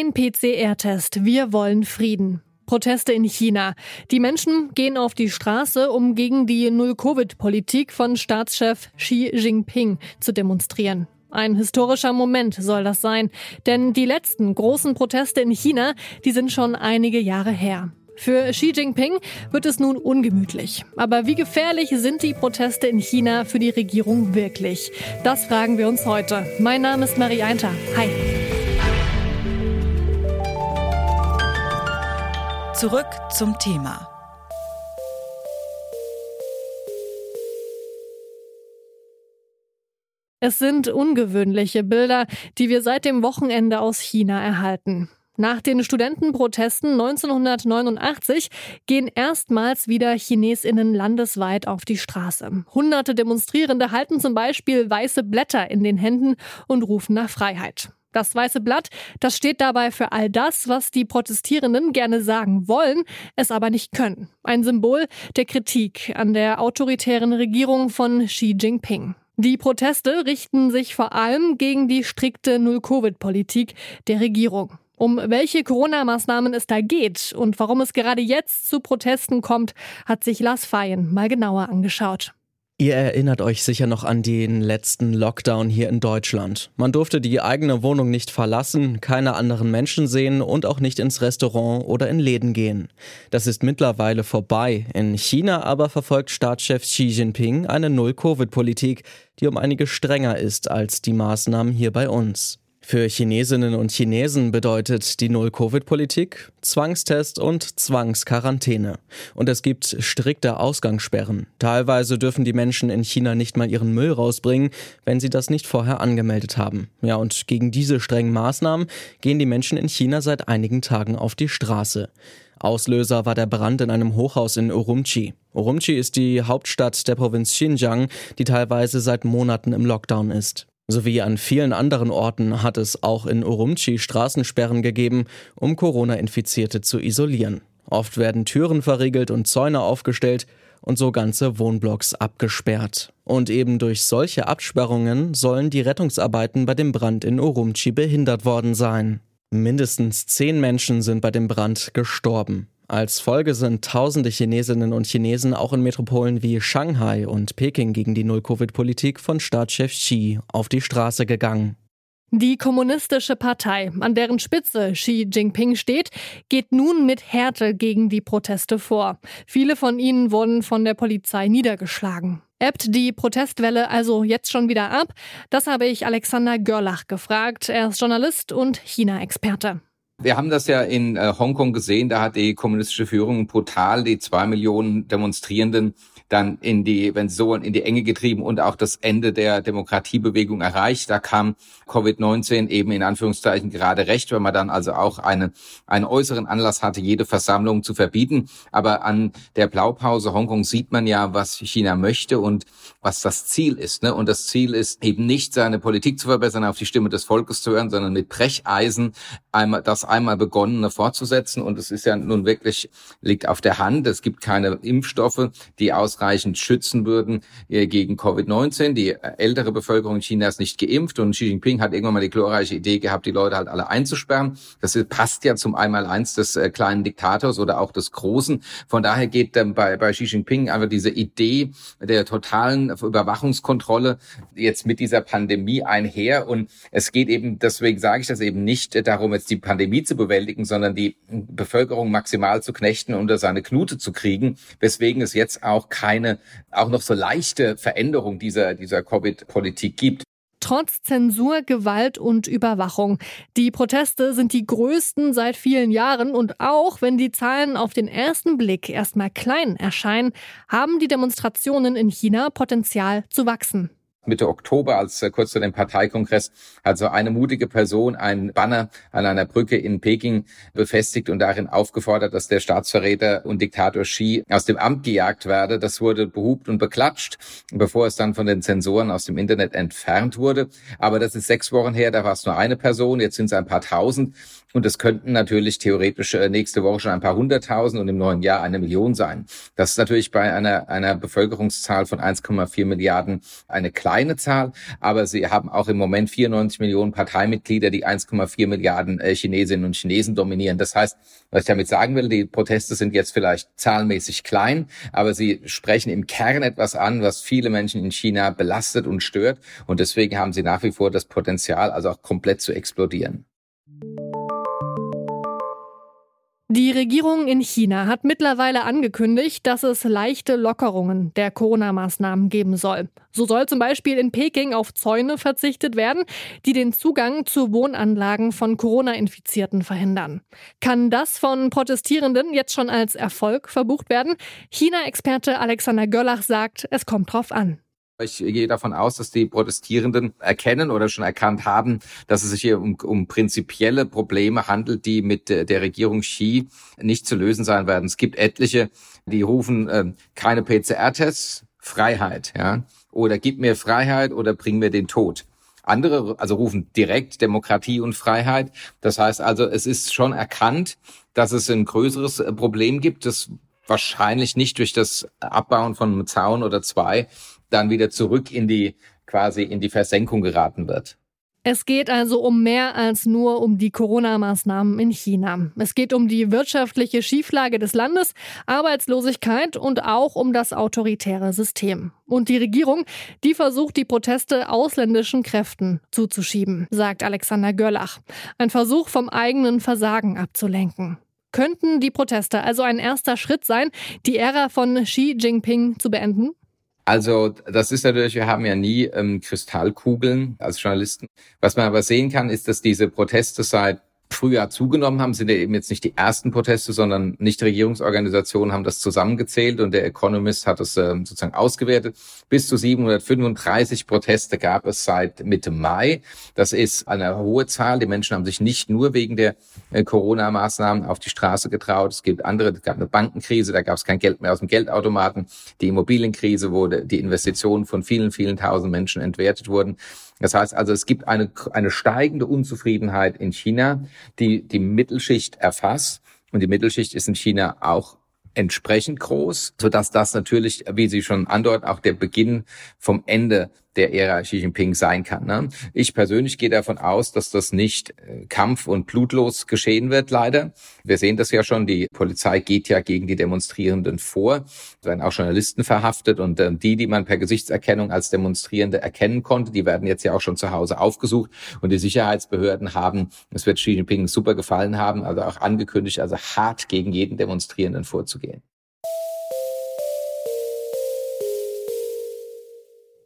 Kein PCR-Test. Wir wollen Frieden. Proteste in China. Die Menschen gehen auf die Straße, um gegen die Null-Covid-Politik von Staatschef Xi Jinping zu demonstrieren. Ein historischer Moment soll das sein, denn die letzten großen Proteste in China, die sind schon einige Jahre her. Für Xi Jinping wird es nun ungemütlich. Aber wie gefährlich sind die Proteste in China für die Regierung wirklich? Das fragen wir uns heute. Mein Name ist Marie Einter. Hi. Zurück zum Thema. Es sind ungewöhnliche Bilder, die wir seit dem Wochenende aus China erhalten. Nach den Studentenprotesten 1989 gehen erstmals wieder Chinesinnen landesweit auf die Straße. Hunderte Demonstrierende halten zum Beispiel weiße Blätter in den Händen und rufen nach Freiheit. Das weiße Blatt, das steht dabei für all das, was die Protestierenden gerne sagen wollen, es aber nicht können. Ein Symbol der Kritik an der autoritären Regierung von Xi Jinping. Die Proteste richten sich vor allem gegen die strikte Null-Covid-Politik der Regierung. Um welche Corona-Maßnahmen es da geht und warum es gerade jetzt zu Protesten kommt, hat sich Lars Feyen mal genauer angeschaut. Ihr erinnert euch sicher noch an den letzten Lockdown hier in Deutschland. Man durfte die eigene Wohnung nicht verlassen, keine anderen Menschen sehen und auch nicht ins Restaurant oder in Läden gehen. Das ist mittlerweile vorbei. In China aber verfolgt Staatschef Xi Jinping eine Null-Covid-Politik, die um einige strenger ist als die Maßnahmen hier bei uns. Für Chinesinnen und Chinesen bedeutet die Null-Covid-Politik Zwangstest und Zwangsquarantäne. Und es gibt strikte Ausgangssperren. Teilweise dürfen die Menschen in China nicht mal ihren Müll rausbringen, wenn sie das nicht vorher angemeldet haben. Ja, und gegen diese strengen Maßnahmen gehen die Menschen in China seit einigen Tagen auf die Straße. Auslöser war der Brand in einem Hochhaus in Urumqi. Urumqi ist die Hauptstadt der Provinz Xinjiang, die teilweise seit Monaten im Lockdown ist. Sowie an vielen anderen Orten hat es auch in Urumqi Straßensperren gegeben, um Corona-Infizierte zu isolieren. Oft werden Türen verriegelt und Zäune aufgestellt und so ganze Wohnblocks abgesperrt. Und eben durch solche Absperrungen sollen die Rettungsarbeiten bei dem Brand in Urumqi behindert worden sein. Mindestens zehn Menschen sind bei dem Brand gestorben. Als Folge sind tausende Chinesinnen und Chinesen auch in Metropolen wie Shanghai und Peking gegen die Null-Covid-Politik von Staatschef Xi auf die Straße gegangen. Die kommunistische Partei, an deren Spitze Xi Jinping steht, geht nun mit Härte gegen die Proteste vor. Viele von ihnen wurden von der Polizei niedergeschlagen. Ebbt die Protestwelle also jetzt schon wieder ab? Das habe ich Alexander Görlach gefragt. Er ist Journalist und China-Experte. Wir haben das ja in äh, Hongkong gesehen, da hat die kommunistische Führung brutal die zwei Millionen Demonstrierenden dann in die, wenn so in die Enge getrieben und auch das Ende der Demokratiebewegung erreicht. Da kam Covid-19 eben in Anführungszeichen gerade recht, wenn man dann also auch eine, einen äußeren Anlass hatte, jede Versammlung zu verbieten. Aber an der Blaupause Hongkong sieht man ja, was China möchte und was das Ziel ist. Ne? Und das Ziel ist eben nicht, seine Politik zu verbessern, auf die Stimme des Volkes zu hören, sondern mit Brecheisen einmal das einmal begonnene fortzusetzen. Und es ist ja nun wirklich, liegt auf der Hand. Es gibt keine Impfstoffe, die aus ausreichend schützen würden äh, gegen Covid-19. Die ältere Bevölkerung Chinas nicht geimpft und Xi Jinping hat irgendwann mal die glorreiche Idee gehabt, die Leute halt alle einzusperren. Das passt ja zum Einmaleins des äh, kleinen Diktators oder auch des Großen. Von daher geht ähm, bei, bei Xi Jinping einfach diese Idee der totalen Überwachungskontrolle jetzt mit dieser Pandemie einher. Und es geht eben, deswegen sage ich das eben nicht äh, darum, jetzt die Pandemie zu bewältigen, sondern die Bevölkerung maximal zu knechten unter seine Knute zu kriegen, weswegen es jetzt auch kein keine auch noch so leichte Veränderung dieser, dieser Covid-Politik gibt. Trotz Zensur, Gewalt und Überwachung. Die Proteste sind die größten seit vielen Jahren und auch wenn die Zahlen auf den ersten Blick erstmal klein erscheinen, haben die Demonstrationen in China Potenzial zu wachsen. Mitte Oktober, als äh, kurz zu dem Parteikongress, hat so eine mutige Person ein Banner an einer Brücke in Peking befestigt und darin aufgefordert, dass der Staatsverräter und Diktator Xi aus dem Amt gejagt werde. Das wurde behupt und beklatscht, bevor es dann von den Zensoren aus dem Internet entfernt wurde. Aber das ist sechs Wochen her, da war es nur eine Person, jetzt sind es ein paar tausend. Und es könnten natürlich theoretisch äh, nächste Woche schon ein paar hunderttausend und im neuen Jahr eine Million sein. Das ist natürlich bei einer, einer Bevölkerungszahl von 1,4 Milliarden eine klare kleine Zahl, aber sie haben auch im Moment 94 Millionen Parteimitglieder, die 1,4 Milliarden äh, Chinesinnen und Chinesen dominieren. Das heißt, was ich damit sagen will, die Proteste sind jetzt vielleicht zahlenmäßig klein, aber sie sprechen im Kern etwas an, was viele Menschen in China belastet und stört. Und deswegen haben sie nach wie vor das Potenzial, also auch komplett zu explodieren. Die Regierung in China hat mittlerweile angekündigt, dass es leichte Lockerungen der Corona-Maßnahmen geben soll. So soll zum Beispiel in Peking auf Zäune verzichtet werden, die den Zugang zu Wohnanlagen von Corona-Infizierten verhindern. Kann das von Protestierenden jetzt schon als Erfolg verbucht werden? China-Experte Alexander Göllach sagt, es kommt drauf an. Ich gehe davon aus, dass die Protestierenden erkennen oder schon erkannt haben, dass es sich hier um, um prinzipielle Probleme handelt, die mit der Regierung Xi nicht zu lösen sein werden. Es gibt etliche, die rufen äh, keine PCR-Tests, Freiheit, ja, oder gib mir Freiheit oder bring mir den Tod. Andere also rufen direkt Demokratie und Freiheit. Das heißt also, es ist schon erkannt, dass es ein größeres Problem gibt, das wahrscheinlich nicht durch das Abbauen von einem Zaun oder zwei dann wieder zurück in die quasi in die Versenkung geraten wird. Es geht also um mehr als nur um die Corona-Maßnahmen in China. Es geht um die wirtschaftliche Schieflage des Landes, Arbeitslosigkeit und auch um das autoritäre System. Und die Regierung, die versucht, die Proteste ausländischen Kräften zuzuschieben, sagt Alexander Görlach. Ein Versuch, vom eigenen Versagen abzulenken. Könnten die Proteste also ein erster Schritt sein, die Ära von Xi Jinping zu beenden? Also das ist natürlich, wir haben ja nie ähm, Kristallkugeln als Journalisten. Was man aber sehen kann, ist, dass diese Proteste seit Frühjahr zugenommen haben, sind ja eben jetzt nicht die ersten Proteste, sondern Nichtregierungsorganisationen haben das zusammengezählt und der Economist hat es äh, sozusagen ausgewertet. Bis zu 735 Proteste gab es seit Mitte Mai. Das ist eine hohe Zahl. Die Menschen haben sich nicht nur wegen der äh, Corona-Maßnahmen auf die Straße getraut. Es gibt andere, es gab eine Bankenkrise, da gab es kein Geld mehr aus dem Geldautomaten. Die Immobilienkrise, wo die Investitionen von vielen, vielen tausend Menschen entwertet wurden. Das heißt also, es gibt eine, eine steigende Unzufriedenheit in China, die die Mittelschicht erfasst. Und die Mittelschicht ist in China auch entsprechend groß, so dass das natürlich, wie Sie schon andeuten, auch der Beginn vom Ende der Ära Xi Jinping sein kann. Ne? Ich persönlich gehe davon aus, dass das nicht äh, kampf- und blutlos geschehen wird, leider. Wir sehen das ja schon, die Polizei geht ja gegen die Demonstrierenden vor, es werden auch Journalisten verhaftet und äh, die, die man per Gesichtserkennung als Demonstrierende erkennen konnte, die werden jetzt ja auch schon zu Hause aufgesucht und die Sicherheitsbehörden haben, es wird Xi Jinping super gefallen haben, also auch angekündigt, also hart gegen jeden Demonstrierenden vorzugehen.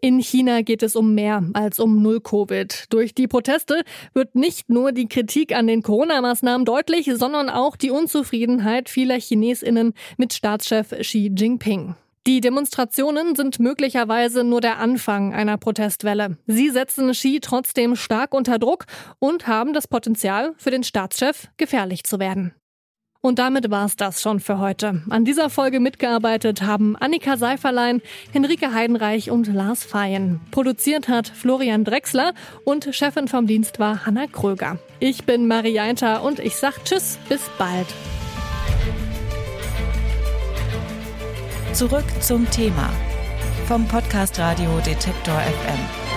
In China geht es um mehr als um Null-Covid. Durch die Proteste wird nicht nur die Kritik an den Corona-Maßnahmen deutlich, sondern auch die Unzufriedenheit vieler Chinesinnen mit Staatschef Xi Jinping. Die Demonstrationen sind möglicherweise nur der Anfang einer Protestwelle. Sie setzen Xi trotzdem stark unter Druck und haben das Potenzial, für den Staatschef gefährlich zu werden. Und damit war's das schon für heute. An dieser Folge mitgearbeitet haben Annika Seiferlein, Henrike Heidenreich und Lars Feyen. Produziert hat Florian Drexler und Chefin vom Dienst war Hanna Kröger. Ich bin Marie Einter und ich sag Tschüss, bis bald. Zurück zum Thema vom Podcast Radio Detektor FM.